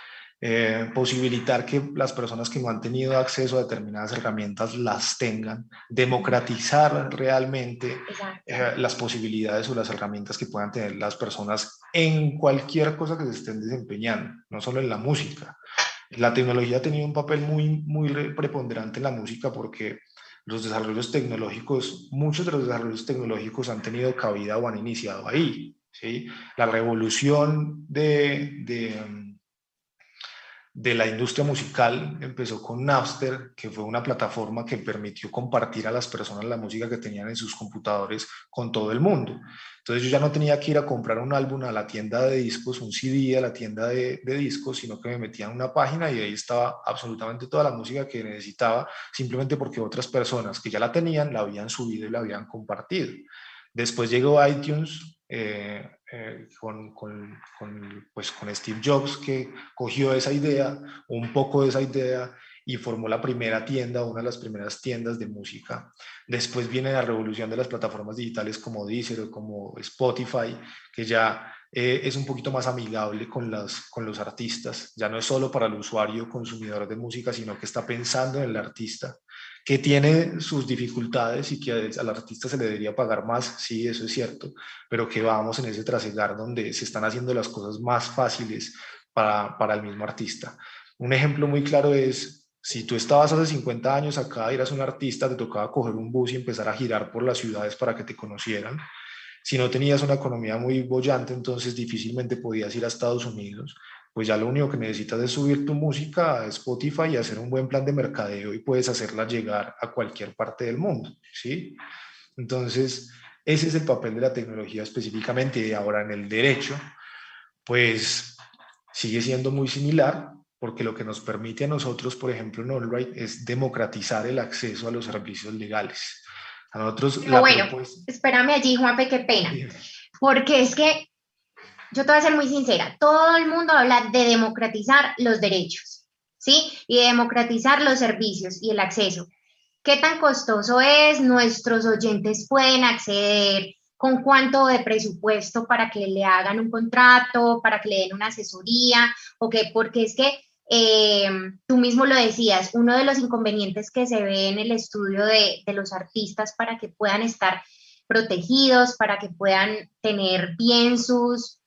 Eh, posibilitar que las personas que no han tenido acceso a determinadas herramientas las tengan, democratizar realmente eh, las posibilidades o las herramientas que puedan tener las personas en cualquier cosa que se estén desempeñando, no solo en la música. La tecnología ha tenido un papel muy, muy preponderante en la música porque los desarrollos tecnológicos, muchos de los desarrollos tecnológicos han tenido cabida o han iniciado ahí. ¿sí? La revolución de, de de la industria musical empezó con Napster, que fue una plataforma que permitió compartir a las personas la música que tenían en sus computadores con todo el mundo. Entonces yo ya no tenía que ir a comprar un álbum a la tienda de discos, un CD a la tienda de, discos, sino que me metía en una página y ahí estaba absolutamente toda la música que necesitaba, simplemente porque otras personas que ya la tenían la habían subido y la habían compartido. Después llegó iTunes, eh, eh, con, con, pues, con Steve Jobs, que cogió esa idea, un poco de esa idea, y formó la primera tienda, una de las primeras tiendas de música. Después viene la revolución de las plataformas digitales como Deezer o como Spotify, que ya eh, es un poquito más amigable con, las, con los artistas. Ya no es solo para el usuario consumidor de música, sino que está pensando en el artista que tiene sus dificultades y que al artista se le debería pagar más, sí, eso es cierto, pero que vamos en ese trasegar donde se están haciendo las cosas más fáciles para, para el mismo artista. Un ejemplo muy claro es, si tú estabas hace 50 años acá, eras un artista, te tocaba coger un bus y empezar a girar por las ciudades para que te conocieran. Si no tenías una economía muy bollante, entonces difícilmente podías ir a Estados Unidos pues ya lo único que necesitas es subir tu música a Spotify y hacer un buen plan de mercadeo y puedes hacerla llegar a cualquier parte del mundo, ¿sí? Entonces, ese es el papel de la tecnología específicamente y ahora en el derecho, pues sigue siendo muy similar porque lo que nos permite a nosotros, por ejemplo, en Allright, es democratizar el acceso a los servicios legales. A nosotros bueno, espérame allí, Juanpe, qué pena. Porque es que yo te voy a ser muy sincera, todo el mundo habla de democratizar los derechos, ¿sí? Y de democratizar los servicios y el acceso. ¿Qué tan costoso es? ¿Nuestros oyentes pueden acceder? ¿Con cuánto de presupuesto para que le hagan un contrato, para que le den una asesoría? ¿O qué? Porque es que eh, tú mismo lo decías, uno de los inconvenientes que se ve en el estudio de, de los artistas para que puedan estar protegidos, para que puedan tener bien sus,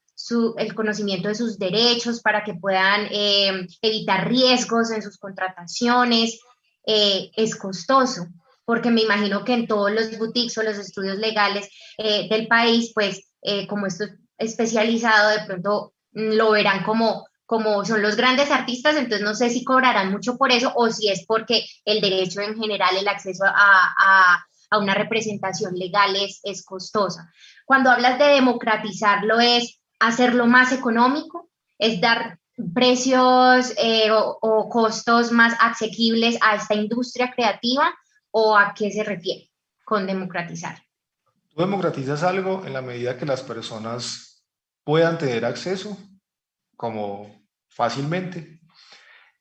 el conocimiento de sus derechos, para que puedan eh, evitar riesgos en sus contrataciones, eh, es costoso, porque me imagino que en todos los boutiques o los estudios legales eh, del país, pues como esto es especializado, de pronto lo verán como como son los grandes artistas, entonces no sé si cobrarán mucho por eso o si es porque el derecho en general, el acceso a, a una representación legal es, es costosa. Cuando hablas de democratizarlo es hacerlo más económico, es dar precios eh, o, costos más asequibles a esta industria creativa o a qué se refiere con democratizar? Tú democratizas algo en la medida que las personas puedan tener acceso como fácilmente,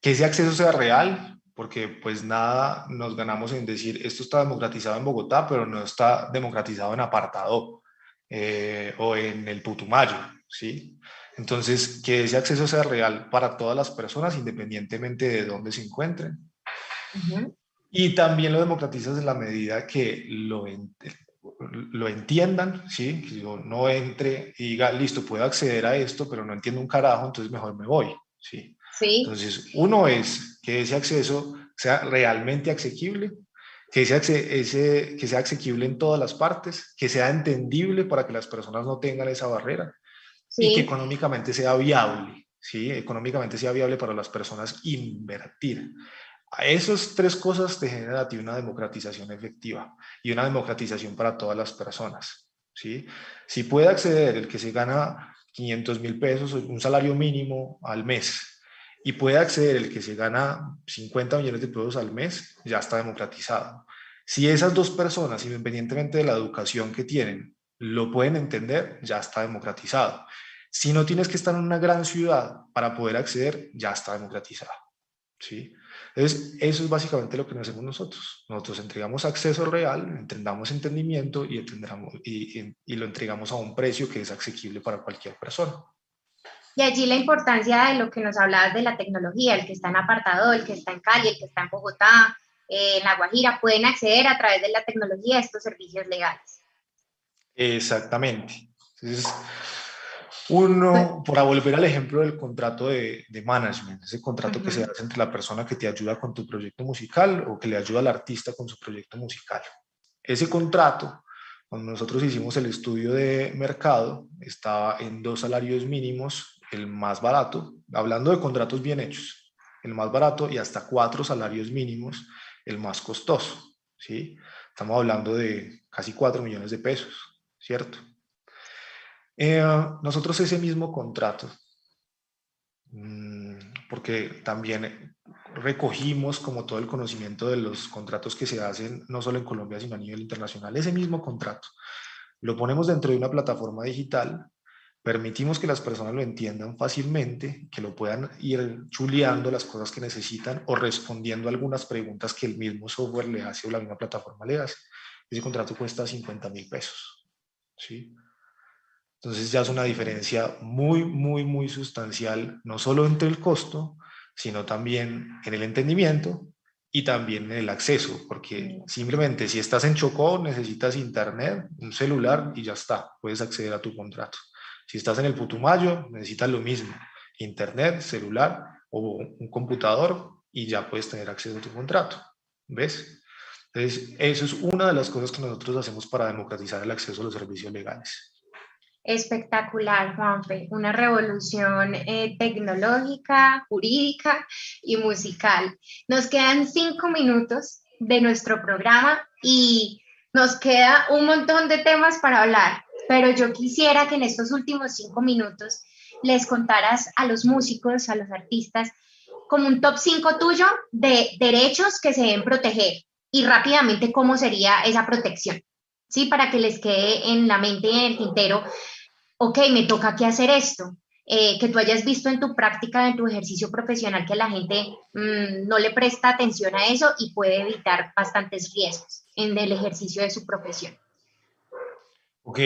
que ese acceso sea real, porque pues nada nos ganamos en decir esto está democratizado en Bogotá, pero no está democratizado en Apartado eh, o en el Putumayo. ¿Sí? Entonces, que ese acceso sea real para todas las personas, independientemente de dónde se encuentren. Y también lo democratizas en la medida que lo, lo entiendan, ¿sí? Que yo no entre y diga, listo, puedo acceder a esto, pero no entiendo un carajo, entonces mejor me voy, ¿sí? Sí. Entonces, uno es que ese acceso sea realmente asequible, que sea, ese, que sea asequible en todas las partes, que sea entendible para que las personas no tengan esa barrera y que económicamente sea viable, ¿sí? Económicamente sea viable para las personas invertir. A esas tres cosas te generan a ti una democratización efectiva y una democratización para todas las personas, ¿sí? Si puede acceder el que se gana 500 mil pesos, un salario mínimo al mes, y puede acceder el que se gana 50 millones de pesos al mes, ya está democratizado. Si esas dos personas, independientemente de la educación que tienen, lo pueden entender, ya está democratizado. Si no tienes que estar en una gran ciudad para poder acceder, ya está democratizado. ¿sí? Entonces, eso es básicamente lo que hacemos nosotros. Nosotros entregamos acceso real, entendamos entendimiento y, y, y, lo entregamos a un precio que es asequible para cualquier persona. Y allí la importancia de lo que nos hablabas de la tecnología, el que está en apartado, el que está en Cali, el que está en Bogotá, eh, en La Guajira, pueden acceder a través de la tecnología a estos servicios legales. Exactamente. Entonces, uno, para volver al ejemplo del contrato de, management, ese contrato que se hace entre la persona que te ayuda con tu proyecto musical o que le ayuda al artista con su proyecto musical. Ese contrato, cuando nosotros hicimos el estudio de mercado, estaba en dos salarios mínimos, el más barato, hablando de contratos bien hechos, el más barato y hasta cuatro salarios mínimos, el más costoso. ¿sí? Estamos hablando de casi cuatro millones de pesos, ¿cierto? Eh, nosotros ese mismo contrato, mm, porque también recogimos como todo el conocimiento de los contratos que se hacen no solo en Colombia, sino a nivel internacional, ese mismo contrato lo ponemos dentro de una plataforma digital, permitimos que las personas lo entiendan fácilmente, que lo puedan ir chuleando las cosas que necesitan o respondiendo algunas preguntas que el mismo software le hace o la misma plataforma le hace. Ese contrato cuesta 50 mil pesos. ¿sí? Entonces ya es una diferencia muy, muy, muy sustancial, no solo entre el costo, sino también en el entendimiento y también en el acceso, porque simplemente si estás en Chocó necesitas internet, un celular y ya está, puedes acceder a tu contrato. Si estás en el Putumayo necesitas lo mismo, internet, celular o un computador y ya puedes tener acceso a tu contrato. ¿Ves? Entonces, eso es una de las cosas que nosotros hacemos para democratizar el acceso a los servicios legales. Espectacular, Juanfe. Una revolución eh, tecnológica, jurídica y musical. Nos quedan cinco minutos de nuestro programa y nos queda un montón de temas para hablar, pero yo quisiera que en estos últimos cinco minutos les contaras a los músicos, a los artistas, como un top 5 tuyo de derechos que se deben proteger y rápidamente cómo sería esa protección, ¿sí? Para que les quede en la mente y en el tintero, ok, me toca aquí hacer esto, eh, que tú hayas visto en tu práctica, en tu ejercicio profesional, que la gente mm, no le presta atención a eso y puede evitar bastantes riesgos en el ejercicio de su profesión. Ok,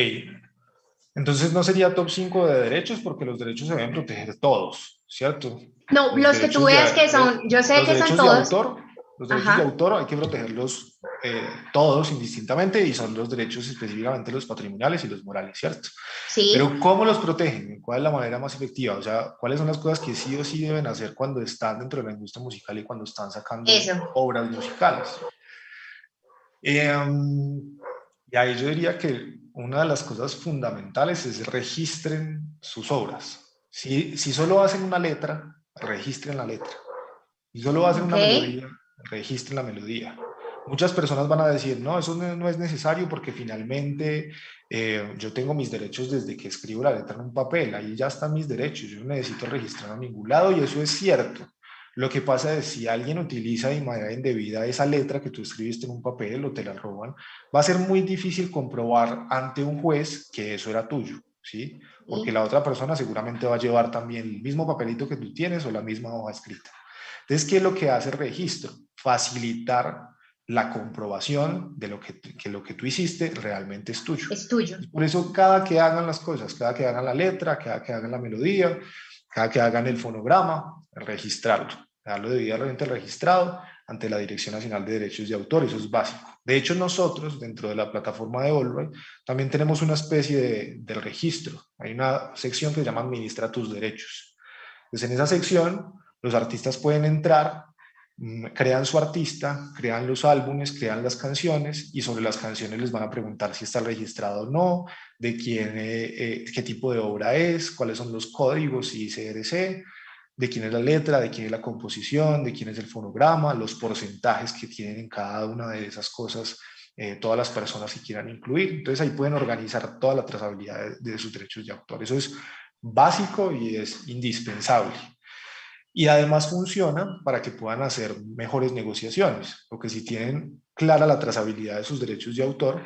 entonces no sería top 5 de derechos porque los derechos se deben proteger todos, ¿cierto? No, los, que tú veas que son, yo sé que son todos. Los derechos de autor hay que protegerlos eh, todos indistintamente y son los derechos específicamente los patrimoniales y los morales, ¿cierto? Sí. Pero ¿cómo los protegen? ¿Cuál es la manera más efectiva? O sea, ¿cuáles son las cosas que sí o sí deben hacer cuando están dentro de la industria musical y cuando están sacando obras musicales? Em, y ahí yo diría que una de las cosas fundamentales es registren sus obras. Si, si solo hacen una letra, registren la letra. Si solo hacen una melodía, registren la melodía. Muchas personas van a decir, no, eso no, es necesario porque finalmente eh, yo tengo mis derechos desde que escribo la letra en un papel, ahí ya están mis derechos, yo no necesito registrar a ningún lado y eso es cierto. Lo que pasa es si alguien utiliza de manera indebida esa letra que tú escribiste en un papel o te la roban, va a ser muy difícil comprobar ante un juez que eso era tuyo, ¿sí? Porque la otra persona seguramente va a llevar también el mismo papelito que tú tienes o la misma hoja escrita. Entonces, ¿qué es lo que hace el registro? Facilitar la comprobación de lo que, que, lo que tú hiciste realmente es tuyo. Es tuyo. Por eso cada que hagan las cosas, cada que hagan la letra, cada que hagan la melodía, cada que hagan el fonograma, registrarlo, darlo debidamente registrado ante la Dirección Nacional de Derechos de Autor, eso es básico. De hecho, nosotros, dentro de la plataforma de Allbright, también tenemos una especie de, de registro. Hay una sección que se llama Administra tus derechos. Entonces, en esa sección, los artistas pueden entrar, crean su artista, crean los álbumes, crean las canciones y sobre las canciones les van a preguntar si está registrado o no, de quién, eh, eh, qué tipo de obra es, cuáles son los códigos y CRC, de quién es la letra, de quién es la composición, de quién es el fonograma, los porcentajes que tienen en cada una de esas cosas eh, todas las personas que quieran incluir. Entonces ahí pueden organizar toda la trazabilidad de sus derechos de autor. Eso es básico y es indispensable y además funciona para que puedan hacer mejores negociaciones, porque si tienen clara la trazabilidad de sus derechos de autor,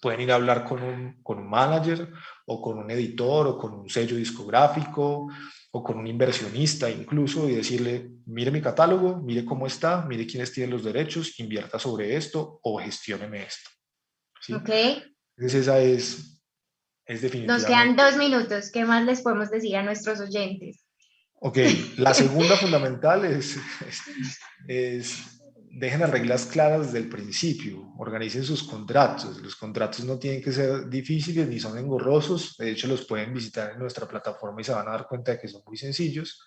pueden ir a hablar con un, con un manager o con un editor o con un sello discográfico o con un inversionista incluso y decirle, mire mi catálogo, mire cómo está, mire quiénes tienen los derechos, invierta sobre esto o gestióneme esto. ¿Sí? Ok. Entonces esa es, es definitivamente... Nos quedan dos minutos. ¿Qué más les podemos decir a nuestros oyentes? Ok, la segunda fundamental es, es, dejen las reglas claras desde el principio, organicen sus contratos. Los contratos no tienen que ser difíciles ni son engorrosos, de hecho los pueden visitar en nuestra plataforma y se van a dar cuenta de que son muy sencillos.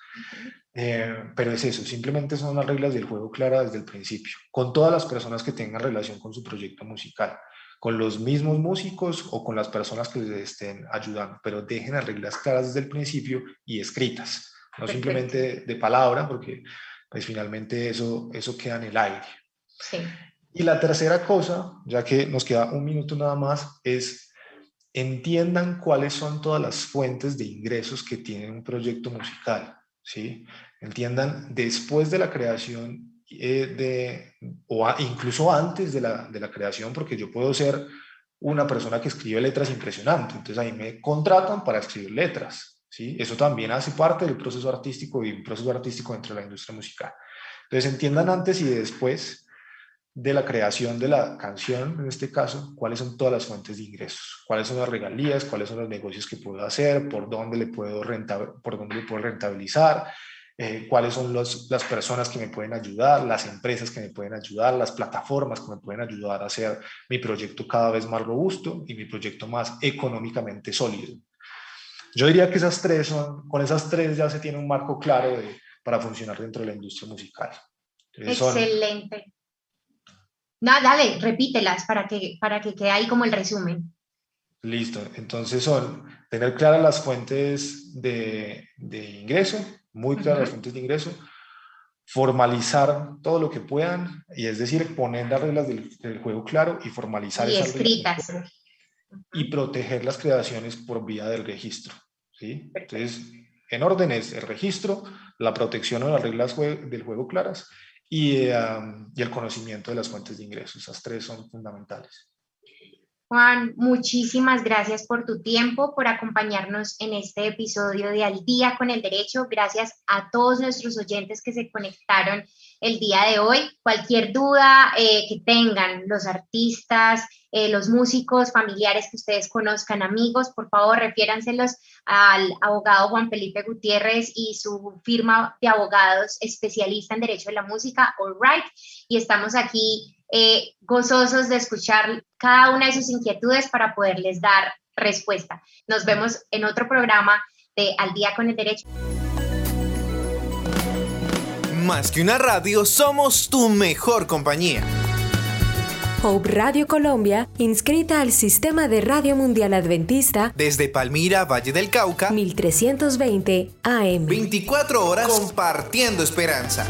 Eh, pero es eso, simplemente son las reglas del juego claras desde el principio, con todas las personas que tengan relación con su proyecto musical con los mismos músicos o con las personas que les estén ayudando, pero dejen las reglas claras desde el principio y escritas no simplemente de palabra, porque pues finalmente eso, eso queda en el aire. Sí. Y la tercera cosa, ya que nos queda un minuto nada más, es entiendan cuáles son todas las fuentes de ingresos que tiene un proyecto musical, ¿sí? Entiendan después de la creación eh, de, o incluso antes de la, de la creación, porque yo puedo ser una persona que escribe letras impresionantes, entonces ahí me contratan para escribir letras, ¿sí? Eso también hace parte del proceso artístico y un proceso artístico dentro de la industria musical. Entonces entiendan antes y después de la creación de la canción, en este caso, cuáles son todas las fuentes de ingresos, cuáles son las regalías, cuáles son los negocios que puedo hacer, por dónde le puedo, por dónde le puedo rentabilizar, eh, cuáles son las personas que me pueden ayudar, las empresas que me pueden ayudar, las plataformas que me pueden ayudar a hacer mi proyecto cada vez más robusto y mi proyecto más económicamente sólido. Yo diría que esas tres son, con esas tres ya se tiene un marco claro de, para funcionar dentro de la industria musical. Excelente. No, dale, repítelas para que, para que quede ahí como el resumen. Listo, entonces son tener claras las fuentes de, de ingreso, muy claras las fuentes de ingreso, formalizar todo lo que puedan, y es decir, poner las reglas del, juego claro y formalizar y escritas. y proteger las creaciones por vía del registro. ¿Sí? Entonces, en orden es el registro, la protección o las reglas del juego claras y, y el conocimiento de las fuentes de ingresos. Esas tres son fundamentales. Juan, muchísimas gracias por tu tiempo, por acompañarnos en este episodio de Al día con el derecho. Gracias a todos nuestros oyentes que se conectaron el día de hoy. Cualquier duda eh, que tengan los artistas, eh, los músicos, familiares que ustedes conozcan, amigos, por favor, refiéranselos al abogado Juan Felipe Gutiérrez y su firma de abogados especialista en Derecho de la Música, All Right. Y estamos aquí eh, gozosos de escuchar cada una de sus inquietudes para poderles dar respuesta. Nos vemos en otro programa de Al día con el Derecho. Más que una radio, somos tu mejor compañía. Hope Radio Colombia, inscrita al Sistema de Radio Mundial Adventista desde Palmira, Valle del Cauca, 1320 AM. 24 horas compartiendo esperanza.